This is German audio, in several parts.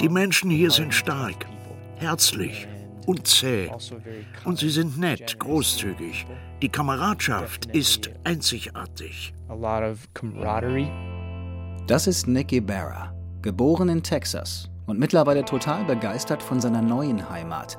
Die Menschen hier sind stark, herzlich und zäh. Also Und sie sind nett, großzügig. Die Kameradschaft ist einzigartig. Das ist Nick Ibarra, geboren in Texas und mittlerweile total begeistert von seiner neuen Heimat,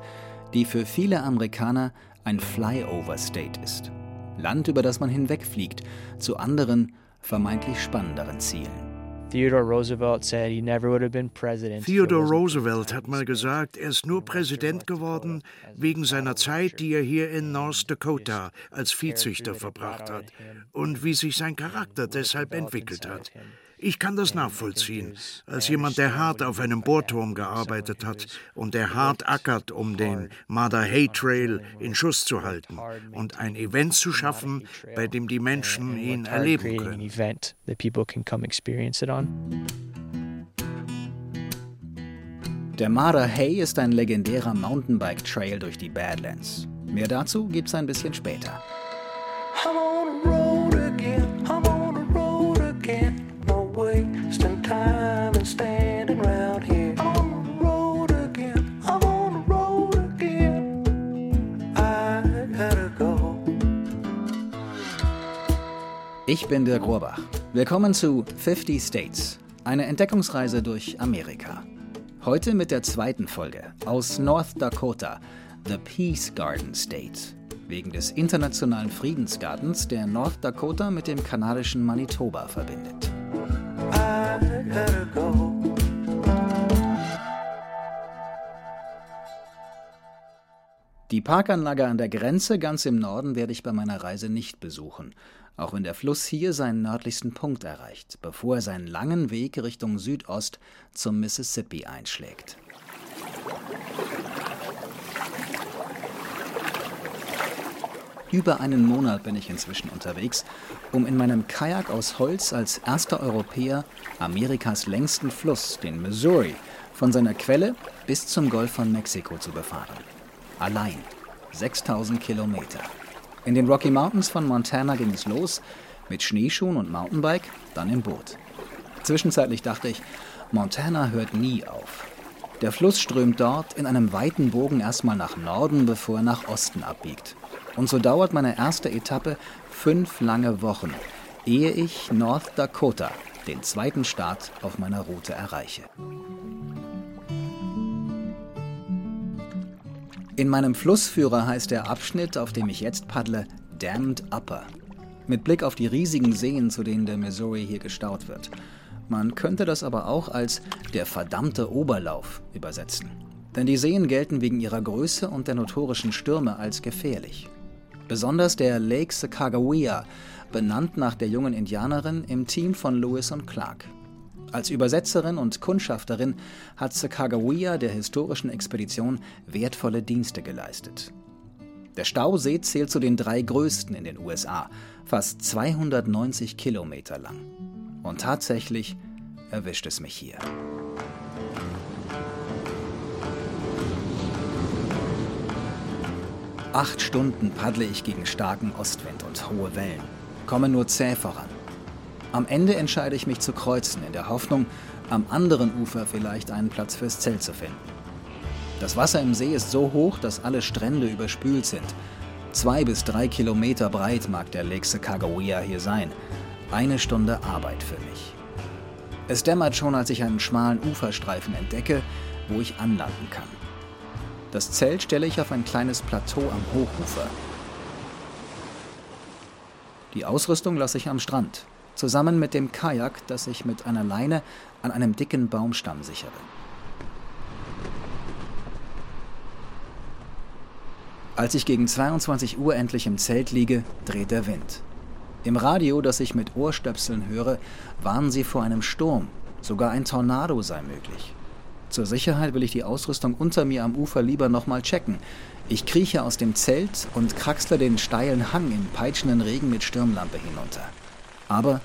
die für viele Amerikaner ein Flyover State ist. Land, über das man hinwegfliegt, zu anderen, vermeintlich spannenderen Zielen. Theodore Roosevelt said he never would have been president. Theodore Roosevelt hat mal gesagt, er ist nur Präsident geworden wegen seiner Zeit, die er hier in North Dakota als Viehzüchter verbracht hat und wie sich sein Charakter deshalb entwickelt hat. Ich kann das nachvollziehen, als jemand, der hart auf einem Bohrturm gearbeitet hat und der hart ackert, um den Mother Hay Trail in Schuss zu halten und ein Event zu schaffen, bei dem die Menschen ihn erleben können. event that people can come experience it on. Der Mara Hay ist ein legendärer Mountainbike-Trail durch die Badlands. Mehr dazu gibt's ein bisschen später. I'm Ich bin Dirk Rohrbach. Willkommen zu 50 States, eine Entdeckungsreise durch Amerika. Heute mit der zweiten Folge aus North Dakota, The Peace Garden State, wegen des internationalen Friedensgartens, der North Dakota mit dem kanadischen Manitoba verbindet. Die Parkanlage an der Grenze ganz im Norden werde ich bei meiner Reise nicht besuchen, auch wenn der Fluss hier seinen nördlichsten Punkt erreicht, bevor er seinen langen Weg Richtung Südost zum Mississippi einschlägt. Über einen Monat bin ich inzwischen unterwegs, um in meinem Kajak aus Holz als erster Europäer Amerikas längsten Fluss, den Missouri, von seiner Quelle bis zum Golf von Mexiko zu befahren. Allein. 6000 Kilometer. In den Rocky Mountains von Montana ging es los, mit Schneeschuhen und Mountainbike, dann im Boot. Zwischenzeitlich dachte ich, Montana hört nie auf. Der Fluss strömt dort in einem weiten Bogen erstmal nach Norden, bevor er nach Osten abbiegt. Und so dauert meine erste Etappe fünf lange Wochen, ehe ich North Dakota, den zweiten Staat auf meiner Route, erreiche. In meinem Flussführer heißt der Abschnitt, auf dem ich jetzt paddle, Dammed Upper. Mit Blick auf die riesigen Seen, zu denen der Missouri hier gestaut wird. Man könnte das aber auch als der verdammte Oberlauf übersetzen. Denn die Seen gelten wegen ihrer Größe und der notorischen Stürme als gefährlich. Besonders der Lake Sacagawea, benannt nach der jungen Indianerin im Team von Lewis und Clark. Als Übersetzerin und Kundschafterin hat Sacagawea der historischen Expedition wertvolle Dienste geleistet. Der Stausee zählt zu den drei größten in den USA, fast 290 Kilometer lang. Und tatsächlich erwischt es mich hier. Acht Stunden paddle ich gegen starken Ostwind und hohe Wellen, komme nur zäh voran. Am Ende entscheide ich mich zu kreuzen, in der Hoffnung, am anderen Ufer vielleicht einen Platz fürs Zelt zu finden. Das Wasser im See ist so hoch, dass alle Strände überspült sind. Zwei bis drei Kilometer breit mag der Lake Sacagawea hier sein. Eine Stunde Arbeit für mich. Es dämmert schon, als ich einen schmalen Uferstreifen entdecke, wo ich anlanden kann. Das Zelt stelle ich auf ein kleines Plateau am Hochufer. Die Ausrüstung lasse ich am Strand, zusammen mit dem Kajak, das ich mit einer Leine an einem dicken Baumstamm sichere. Als ich gegen 22 Uhr endlich im Zelt liege, dreht der Wind. Im Radio, das ich mit Ohrstöpseln höre, warnen sie vor einem Sturm. Sogar ein Tornado sei möglich. Zur Sicherheit will ich die Ausrüstung unter mir am Ufer lieber nochmal checken. Ich krieche aus dem Zelt und kraxle den steilen Hang im peitschenden Regen mit Stirnlampe hinunter. Aber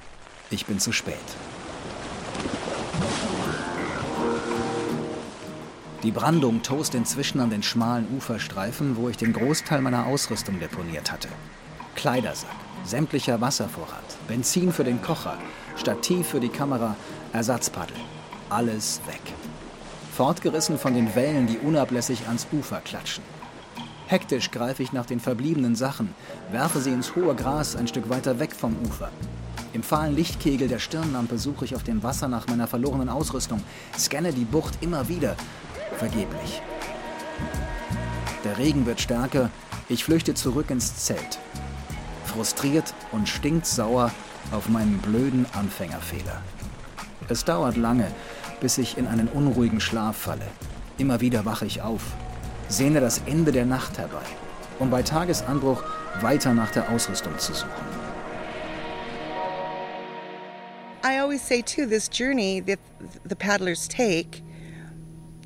ich bin zu spät. Die Brandung tost inzwischen an den schmalen Uferstreifen, wo ich den Großteil meiner Ausrüstung deponiert hatte. Kleidersack, sämtlicher Wasservorrat, Benzin für den Kocher, Stativ für die Kamera, Ersatzpaddel. alles weg. Fortgerissen von den Wellen, die unablässig ans Ufer klatschen. Hektisch greife ich nach den verbliebenen Sachen, werfe sie ins hohe Gras ein Stück weiter weg vom Ufer. Im fahlen Lichtkegel der Stirnlampe suche ich auf dem Wasser nach meiner verlorenen Ausrüstung, scanne die Bucht immer wieder. Vergeblich. Der Regen wird stärker, ich flüchte zurück ins Zelt. Frustriert und stinksauer auf meinen blöden Anfängerfehler. Es dauert lange, bis ich in einen unruhigen Schlaf falle. Immer wieder wache ich auf, sehne das Ende der Nacht herbei, um bei Tagesanbruch weiter nach der Ausrüstung zu suchen. I always say too, this journey that the paddlers take,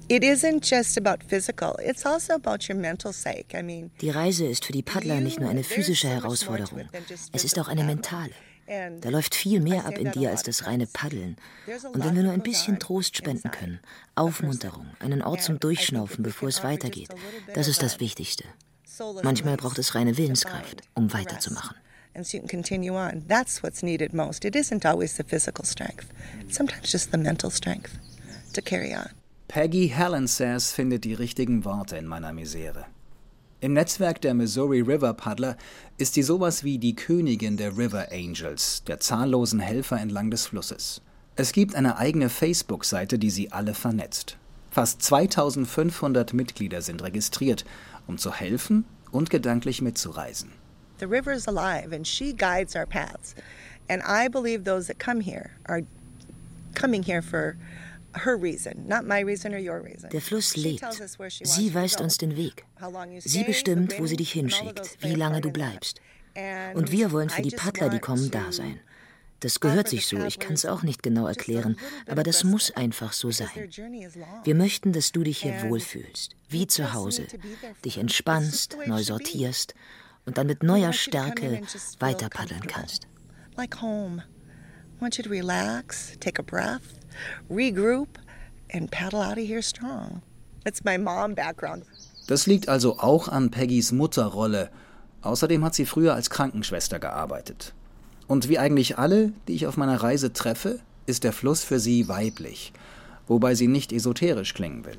it isn't just about physical. It's also about your mental sake. I mean, Die Reise ist für die Paddler nicht nur eine physische Herausforderung, es ist auch eine mentale. Da läuft viel mehr ab in dir als das reine Paddeln. Und wenn wir nur ein bisschen Trost spenden können, Aufmunterung, einen Ort zum Durchschnaufen, bevor es weitergeht, das ist das Wichtigste. Manchmal braucht es reine Willenskraft, um weiterzumachen. And so you can continue on. That's what's needed most. It isn't always the physical strength. Sometimes just the mental strength to carry on. Peggy Helen says findet die richtigen Worte in meiner Misere. Im Netzwerk der Missouri River Paddler ist sie sowas wie die Königin der River Angels, der zahllosen Helfer entlang des Flusses. Es gibt eine eigene Facebook-Seite, die sie alle vernetzt. Fast 2500 Mitglieder sind registriert, um zu helfen und gedanklich mitzureisen. The river is alive and she guides our paths. And I believe those that come here are coming here for her reason, not my reason or your reason. Der Fluss lebt. Sie weist uns den Weg. Sie bestimmt, wo sie dich hinschickt, wie lange du bleibst. Und wir wollen für die Paddler, die kommen, da sein. Das gehört sich so, ich kann es auch nicht genau erklären, aber das muss einfach so sein. Wir möchten, dass du dich hier wohlfühlst, wie zu Hause, dich entspannst, neu sortierst und dann mit neuer Stärke weiter paddeln kannst. Like home. I want you to relax, take a breath, regroup, and paddle out of here strong. It's my mom background. Das liegt also auch an Peggys Mutterrolle. Außerdem hat sie früher als Krankenschwester gearbeitet. Und wie eigentlich alle, die ich auf meiner Reise treffe, ist der Fluss für sie weiblich, wobei sie nicht esoterisch klingen will.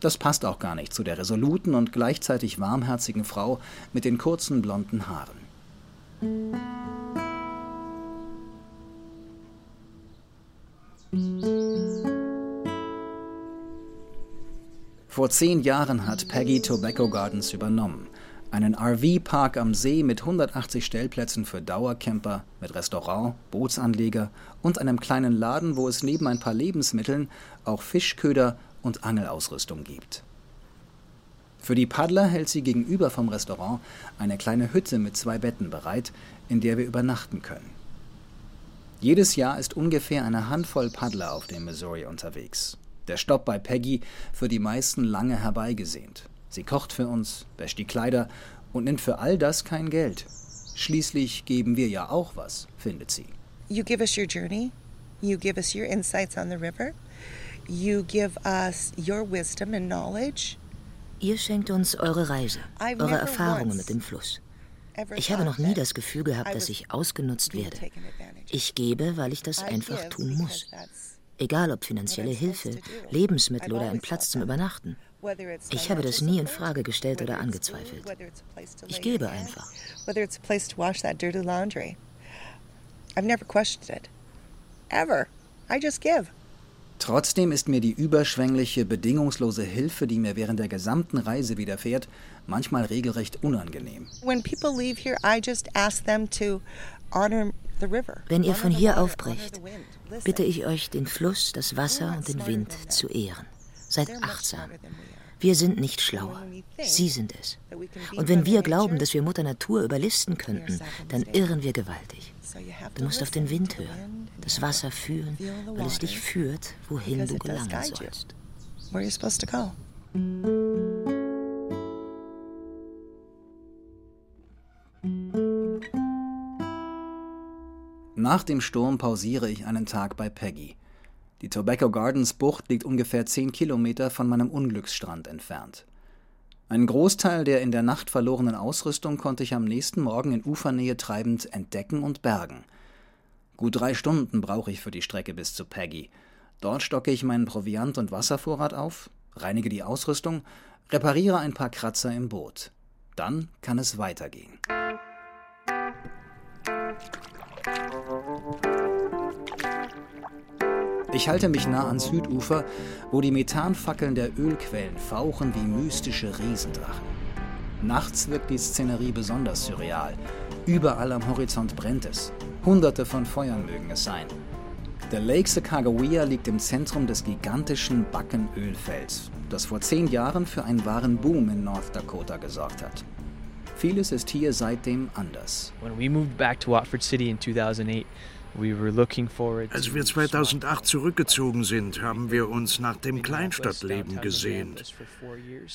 Das passt auch gar nicht zu der resoluten und gleichzeitig warmherzigen Frau mit den kurzen blonden Haaren. Vor zehn Jahren hat Peggy Tobacco Gardens übernommen. Einen RV-Park am See mit 180 Stellplätzen für Dauercamper, mit Restaurant, Bootsanleger und einem kleinen Laden, wo es neben ein paar Lebensmitteln auch Fischköder und Angelausrüstung gibt. Für die Paddler hält sie gegenüber vom Restaurant eine kleine Hütte mit zwei Betten bereit, in der wir übernachten können. Jedes Jahr ist ungefähr eine Handvoll Paddler auf dem Missouri unterwegs. Der Stopp bei Peggy für die meisten lange herbeigesehnt. Sie kocht für uns, wäscht die Kleider und nimmt für all das kein Geld. Schließlich geben wir ja auch was, findet sie. You give us your journey, you give us your insights on the river, you give us your wisdom and knowledge. Ihr schenkt uns eure Reise, eure Erfahrungen mit dem Fluss. Ich habe noch nie das Gefühl gehabt, dass ich ausgenutzt werde. Ich gebe, weil ich das einfach tun muss. Egal ob finanzielle Hilfe. Lebensmittel oder ein Platz zum. Übernachten. Ich habe das nie in Frage gestellt oder angezweifelt. Ich gebe einfach. Whether it's a place to wash that dirty laundry. I've never questioned it. Ever. I just give. Trotzdem ist mir die überschwängliche, bedingungslose Hilfe, die mir während der gesamten Reise widerfährt, manchmal regelrecht unangenehm. When people leave here, I just ask them to honor the river. Wenn ihr von hier aufbrecht, bitte ich euch, den Fluss, das Wasser und den Wind zu ehren. Seid achtsam. Wir sind nicht schlauer. Sie sind es. Und wenn wir glauben, dass wir Mutter Natur überlisten könnten, dann irren wir gewaltig. Du musst auf den Wind hören, das Wasser fühlen, weil es dich führt, wohin du gelangen sollst. Nach dem Sturm pausiere ich einen Tag bei Peggy. Die Tobacco Gardens Bucht liegt ungefähr 10 Kilometer von meinem Unglücksstrand entfernt. Einen Großteil der in der Nacht verlorenen Ausrüstung konnte ich am nächsten Morgen in Ufernähe treibend entdecken und bergen. Gut drei Stunden brauche ich für die Strecke bis zu Peggy. Dort stocke ich meinen Proviant- und Wasservorrat auf, reinige die Ausrüstung, repariere ein paar Kratzer im Boot. Dann kann es weitergehen. Ich halte mich nah ans Südufer, wo die Methanfackeln der Ölquellen fauchen wie mystische Riesendrachen. Nachts wirkt die Szenerie besonders surreal. Überall am Horizont brennt es. Hunderte von Feuern mögen es sein. Der Lake Sacagawea liegt im Zentrum des gigantischen Backenölfelds, das vor zehn Jahren für einen wahren Boom in North Dakota gesorgt hat. Vieles ist hier seitdem anders. When we moved back to Watford City in 2008, als wir 2008 zurückgezogen sind, haben wir uns nach dem Kleinstadtleben gesehnt.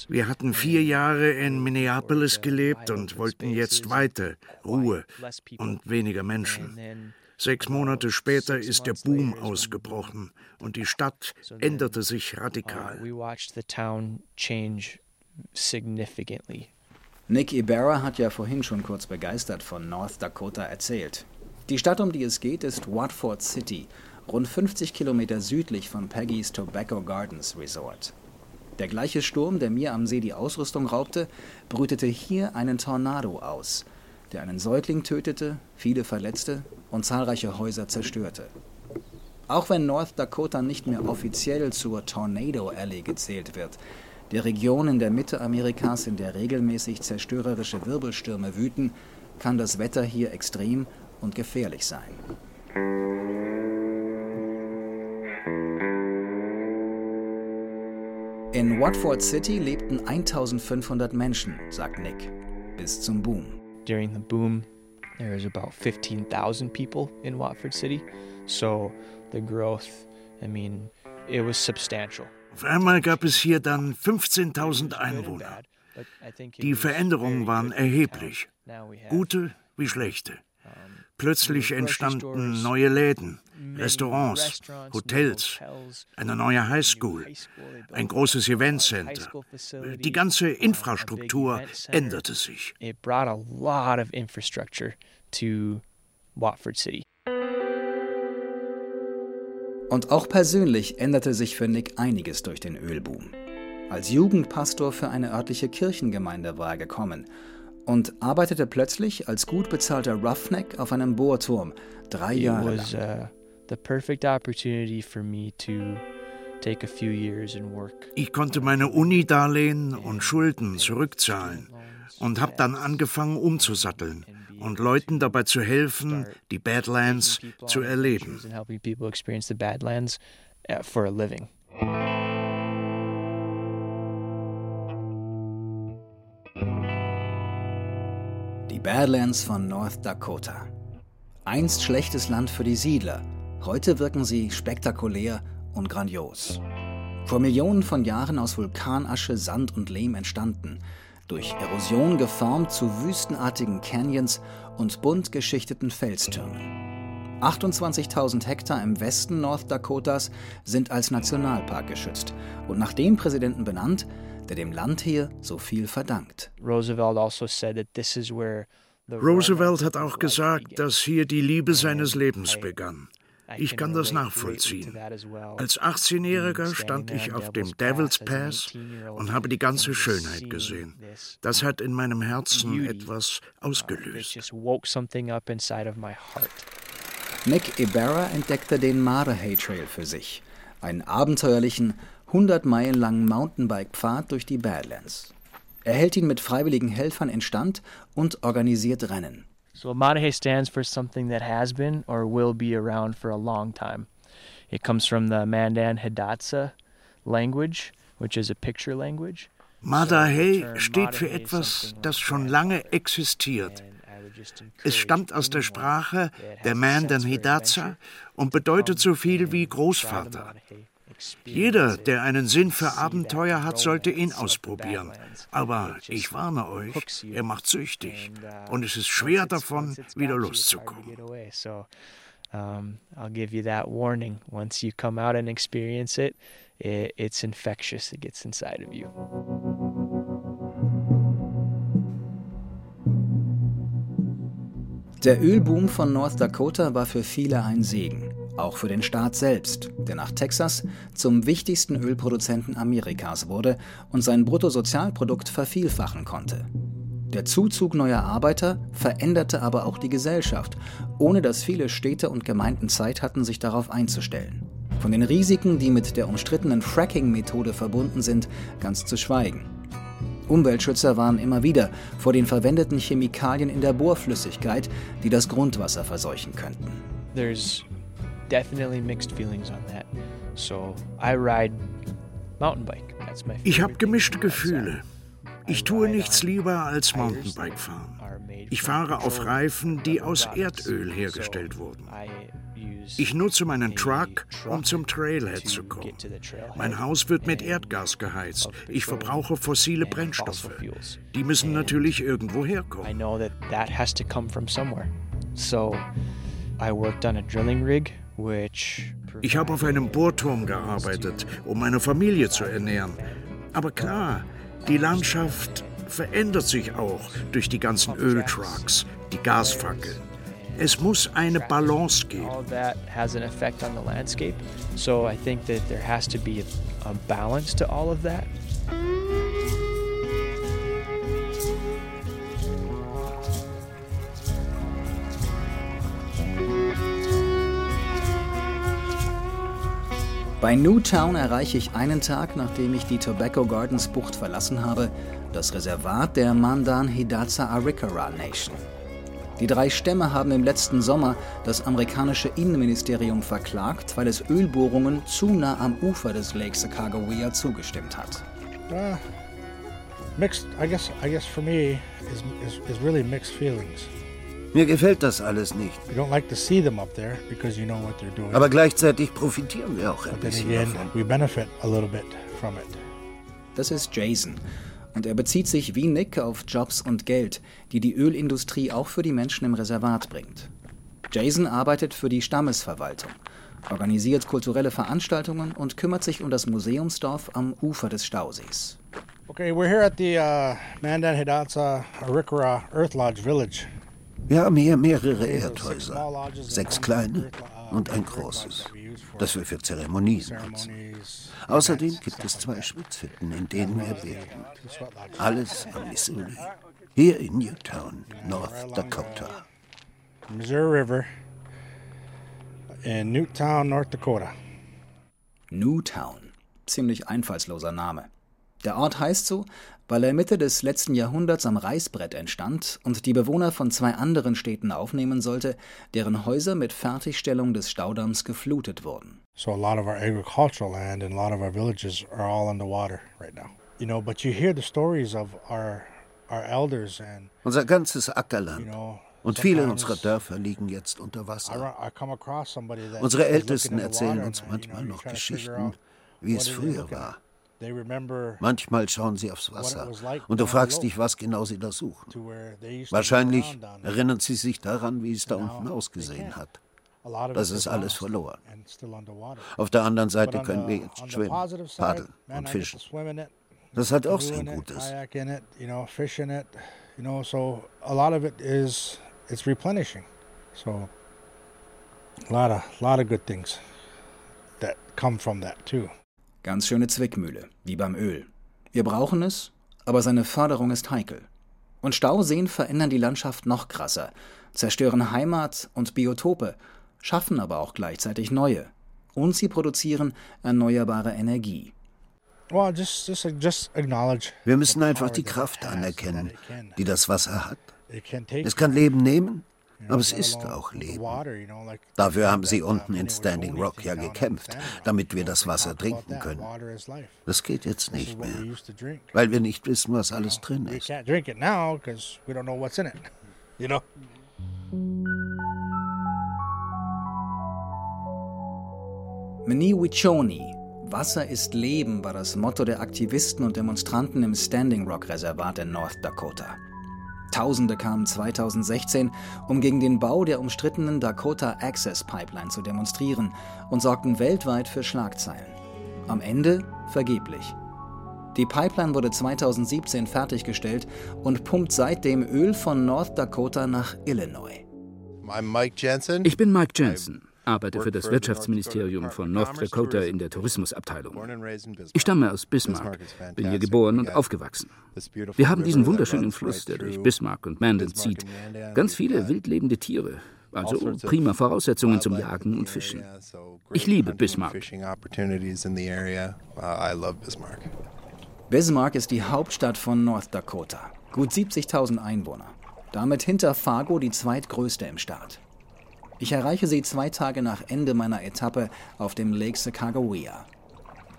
Wir hatten vier Jahre in Minneapolis gelebt und wollten jetzt weiter, Ruhe und weniger Menschen. Sechs Monate später ist der Boom ausgebrochen und die Stadt änderte sich radikal. Nick Ibarra hat ja vorhin schon kurz begeistert von North Dakota erzählt. Die Stadt, um die es geht, ist Watford City, rund 50 Kilometer südlich von Peggy's Tobacco Gardens Resort. Der gleiche Sturm, der mir am See die Ausrüstung raubte, brütete hier einen Tornado aus, der einen Säugling tötete, viele verletzte und zahlreiche Häuser zerstörte. Auch wenn North Dakota nicht mehr offiziell zur Tornado Alley gezählt wird, der Region in der Mitte Amerikas, in der regelmäßig zerstörerische Wirbelstürme wüten, kann das Wetter hier extrem und gefährlich sein. In Watford City lebten 1500 Menschen, sagt Nick, bis zum Boom. During the boom, there was about 15,000 people in Watford City. So the growth, I mean, it was substantial. Auf einmal gab es hier dann 15.000 Einwohner. Die Veränderungen waren erheblich, gute wie schlechte. Plötzlich entstanden neue Läden, Restaurants, Hotels, eine neue Highschool, ein großes Eventcenter. Die ganze Infrastruktur änderte sich. Und auch persönlich änderte sich für Nick einiges durch den Ölboom. Als Jugendpastor für eine örtliche Kirchengemeinde war er gekommen und arbeitete plötzlich als gut bezahlter Roughneck auf einem Bohrturm drei Jahre lang. Uh, ich konnte meine Uni-Darlehen und Schulden zurückzahlen und habe dann angefangen umzusatteln und Leuten dabei zu helfen, die Badlands zu erleben. Badlands von North Dakota. Einst schlechtes Land für die Siedler, heute wirken sie spektakulär und grandios. Vor Millionen von Jahren aus Vulkanasche, Sand und Lehm entstanden, durch Erosion geformt zu wüstenartigen Canyons und bunt geschichteten Felstürmen. 28.000 Hektar im Westen North Dakotas sind als Nationalpark geschützt und nach dem Präsidenten benannt, der dem Land hier so viel verdankt. Roosevelt also said that this is where Roosevelt hat auch gesagt, dass hier die Liebe seines Lebens begann. Ich kann das nachvollziehen. Als 18-Jähriger stand ich auf dem Devil's Pass und habe die ganze Schönheit gesehen. Das hat in meinem Herzen etwas ausgelöst. Nick Ibarra entdeckte den Marahay Trail für sich, einen abenteuerlichen, 100 Meilen langen Mountainbike-Pfad durch die Badlands. Er hält ihn mit freiwilligen Helfern instand und organisiert Rennen. So Marahe stands for something that has been or will be around for a long time. It comes from the Mandan Hidatsa language, which is a picture language. Madahe steht für etwas, das schon lange existiert. Es stammt aus der Sprache der Mandan Hidatsa und bedeutet so viel wie Großvater. Jeder, der einen Sinn für Abenteuer hat, sollte ihn ausprobieren. Aber ich warne euch, er macht süchtig und es ist schwer davon, wieder loszukommen. Um, I'll give you that warning. Once you come out and experience it, it it's infectious. It gets inside of you. Der Ölboom von North Dakota war für viele ein Segen Auch für den Staat selbst, der nach Texas zum wichtigsten Ölproduzenten Amerikas wurde und sein Bruttosozialprodukt vervielfachen konnte. Der Zuzug neuer Arbeiter veränderte aber auch die Gesellschaft, ohne dass viele Städte und Gemeinden Zeit hatten, sich darauf einzustellen. Von den Risiken, die mit der umstrittenen Fracking-Methode verbunden sind, ganz zu schweigen. Umweltschützer warnen immer wieder vor den verwendeten Chemikalien in der Bohrflüssigkeit, die das Grundwasser verseuchen könnten. There's definitely mixed feelings on that. So I ride mountain bike. That's my Ich habe gemischte Gefühle. Ich tue nichts lieber als Mountainbike fahren. Ich fahre auf Reifen, die aus Erdöl hergestellt wurden. Ich nutze meinen Truck, um zum Trailhead zu kommen. Mein Haus wird mit Erdgas geheizt. Ich verbrauche fossile Brennstoffe. Die müssen natürlich irgendwo herkommen. I know that that has to come from somewhere. So I worked on a drilling rig, which Ich habe auf einem Bohrturm gearbeitet, um meine Familie zu ernähren. Aber klar, die Landschaft verändert sich auch durch die ganzen Öltrucks, die Gasfackeln. Es muss eine Balance geben. all that has an effect on the landscape. So I think that there has to be a, a balance to all of that. Bei Newtown erreiche ich einen Tag, nachdem ich die Tobacco Gardens Bucht verlassen habe, das Reservat der Mandan Hidatsa Arikara Nation. Die drei Stämme haben im letzten Sommer das amerikanische Innenministerium verklagt, weil es Ölbohrungen zu nah am Ufer des Lake Sacagawea zugestimmt hat. Uh, mixed. I guess. I guess for me is, is is really mixed feelings. Mir gefällt das alles nicht. You don't like to see them up there because you know what they're doing. Aber gleichzeitig profitieren wir auch ein bisschen again, davon. Das ist Jason. Und er bezieht sich wie Nick auf Jobs und Geld, die die Ölindustrie auch für die Menschen im Reservat bringt. Jason arbeitet für die Stammesverwaltung, organisiert kulturelle Veranstaltungen und kümmert sich um das Museumsdorf am Ufer des Stausees. Okay, we're here at the uh, Mandan Hidatsa Arikara Earth Lodge Village. Wir haben hier mehrere Erdhäuser. Sechs kleine und ein großes, das wir für Zeremonien nutzen. Außerdem gibt es zwei Schwitzhütten, in denen wir beten. Alles am Missouri. Hier in Newtown, North Dakota. Missouri River in Newtown, North Dakota. Newtown. Ziemlich einfallsloser Name. Der Ort heißt so, weil er Mitte des letzten Jahrhunderts am Reißbrett entstand und die Bewohner von zwei anderen Städten aufnehmen sollte, deren Häuser mit Fertigstellung des Staudamms geflutet wurden. So a lot of our agricultural land and a lot of our villages are all underwater right now. You know, but you hear the stories of our our elders and Unser ganzes you Ackerland know und viele unserer Dörfer liegen jetzt unter I, Wasser. Unsere Ältesten erzählen uns manchmal noch Geschichten, wie es früher war. Manchmal schauen sie aufs Wasser und du fragst dich, was genau sie da suchen. Wahrscheinlich erinnern sie sich daran, wie es da unten ausgesehen hat. Das ist is alles verloren. Auf der anderen Seite können wir jetzt schwimmen, paddeln und fischen. Das hat auch sein Gutes. a lot of lot of good things that come from that too. Ganz schöne Zwickmühle, wie beim Öl. Wir brauchen es, aber seine Förderung ist heikel. Und Stauseen verändern die Landschaft noch krasser, zerstören Heimat und Biotope, schaffen aber auch gleichzeitig neue. Und sie produzieren erneuerbare Energie. Wir müssen einfach die Kraft anerkennen, die das Wasser hat. Es kann Leben nehmen, aber es ist auch Leben. Dafür haben sie unten in Standing Rock ja gekämpft, damit wir das Wasser trinken können. Das geht jetzt nicht mehr, weil wir nicht wissen, was alles drin ist. Mniwichoni, Wasser ist Leben, war das Motto der Aktivisten und Demonstranten im Standing Rock Reservat in North Dakota. Tausende kamen 2016, um gegen den Bau der umstrittenen Dakota Access Pipeline zu demonstrieren und sorgten weltweit für Schlagzeilen. Am Ende vergeblich. Die Pipeline wurde 2017 fertiggestellt und pumpt seitdem Öl von North Dakota nach Illinois. Ich bin Mike Jensen. Arbeite für das Wirtschaftsministerium von North Dakota in der Tourismusabteilung. Ich stamme aus Bismarck, bin hier geboren und aufgewachsen. Wir haben diesen wunderschönen Fluss, der durch Bismarck und Mandan zieht. Ganz viele wildlebende Tiere, also prima Voraussetzungen zum Jagen und Fischen. Ich liebe Bismarck. Bismarck ist die Hauptstadt von North Dakota. Gut 70.000 Einwohner. Damit hinter Fargo die zweitgrößte im Staat. Ich erreiche sie zwei Tage nach Ende meiner Etappe auf dem Lake Sacagawea.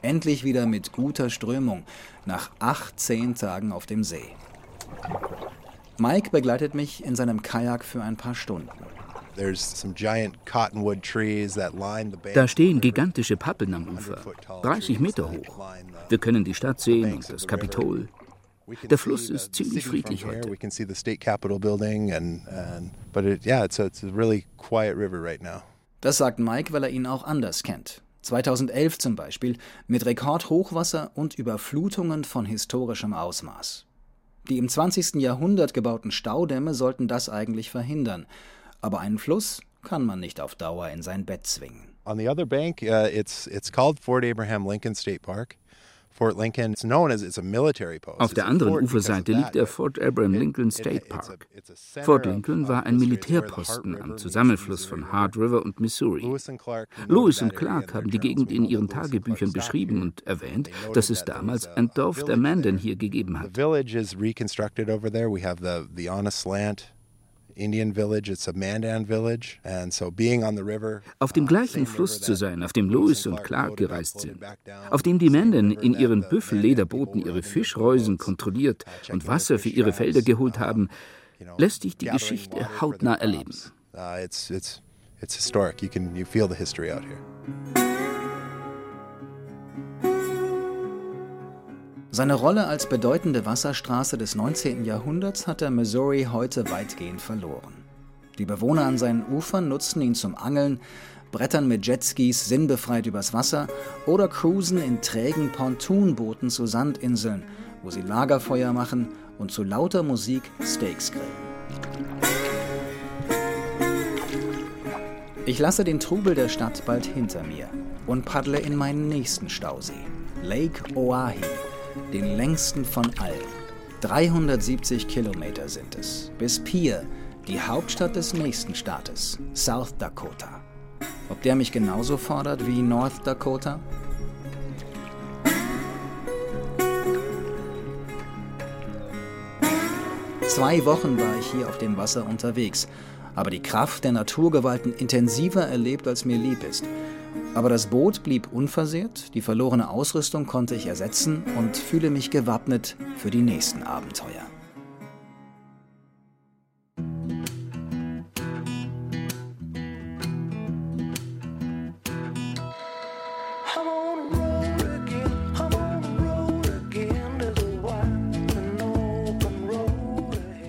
Endlich wieder mit guter Strömung, nach 18 Tagen auf dem See. Mike begleitet mich in seinem Kajak für ein paar Stunden. Da stehen gigantische Pappeln am Ufer, 30 Meter hoch. Wir können die Stadt sehen und das Kapitol. Der Fluss ist ziemlich friedlich heute. Das sagt Mike, weil er ihn auch anders kennt. 2011 zum Beispiel mit Rekordhochwasser und Überflutungen von historischem Ausmaß. Die im 20. Jahrhundert gebauten Staudämme sollten das eigentlich verhindern. Aber einen Fluss kann man nicht auf Dauer in sein Bett zwingen. On the other bank, uh, it's, it's called Fort Abraham Lincoln State Park. Auf der anderen Uferseite liegt der Fort Abraham Lincoln State Park. Fort Lincoln war ein Militärposten am Zusammenfluss von Hard River und Missouri. Lewis und Clark haben die Gegend in ihren Tagebüchern beschrieben und erwähnt, dass es damals ein Dorf der Mandan hier gegeben hat. Auf dem uh, gleichen Fluss zu sein, auf dem Lewis und Clark gereist sind, auf dem die Mandan in ihren Büffellederbooten ihre Fischreusen kontrolliert und Wasser für ihre Felder geholt haben, lässt dich die Geschichte hautnah erleben. Uh, it's historic. You can you feel the history out here. Seine Rolle als bedeutende Wasserstraße des 19. Jahrhunderts hat der Missouri heute weitgehend verloren. Die Bewohner an seinen Ufern nutzen ihn zum Angeln, brettern mit Jetskis sinnbefreit übers Wasser oder cruisen in trägen Pontoonbooten zu Sandinseln, wo sie Lagerfeuer machen und zu lauter Musik Steaks grillen. Ich lasse den Trubel der Stadt bald hinter mir und paddle in meinen nächsten Stausee, Lake Oahe den längsten von allen. 370 Kilometer sind es, bis Pierre, die Hauptstadt des nächsten Staates, South Dakota. Ob der mich genauso fordert wie North Dakota? Zwei Wochen war ich hier auf dem Wasser unterwegs, aber die Kraft der Naturgewalten intensiver erlebt, als mir lieb ist. Aber das Boot blieb unversehrt, die verlorene Ausrüstung konnte ich ersetzen und fühle mich gewappnet für die nächsten Abenteuer.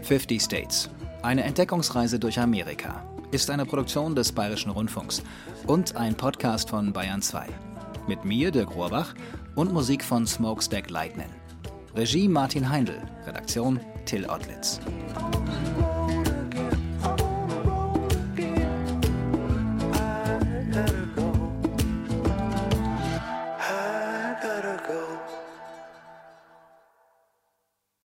Fifty States. Eine Entdeckungsreise durch Amerika ist eine Produktion des Bayerischen Rundfunks und ein Podcast von Bayern 2. Mit mir, Dirk Rohrbach, und Musik von Smokestack Lightning. Regie Martin Heindl, Redaktion Till Ottlitz.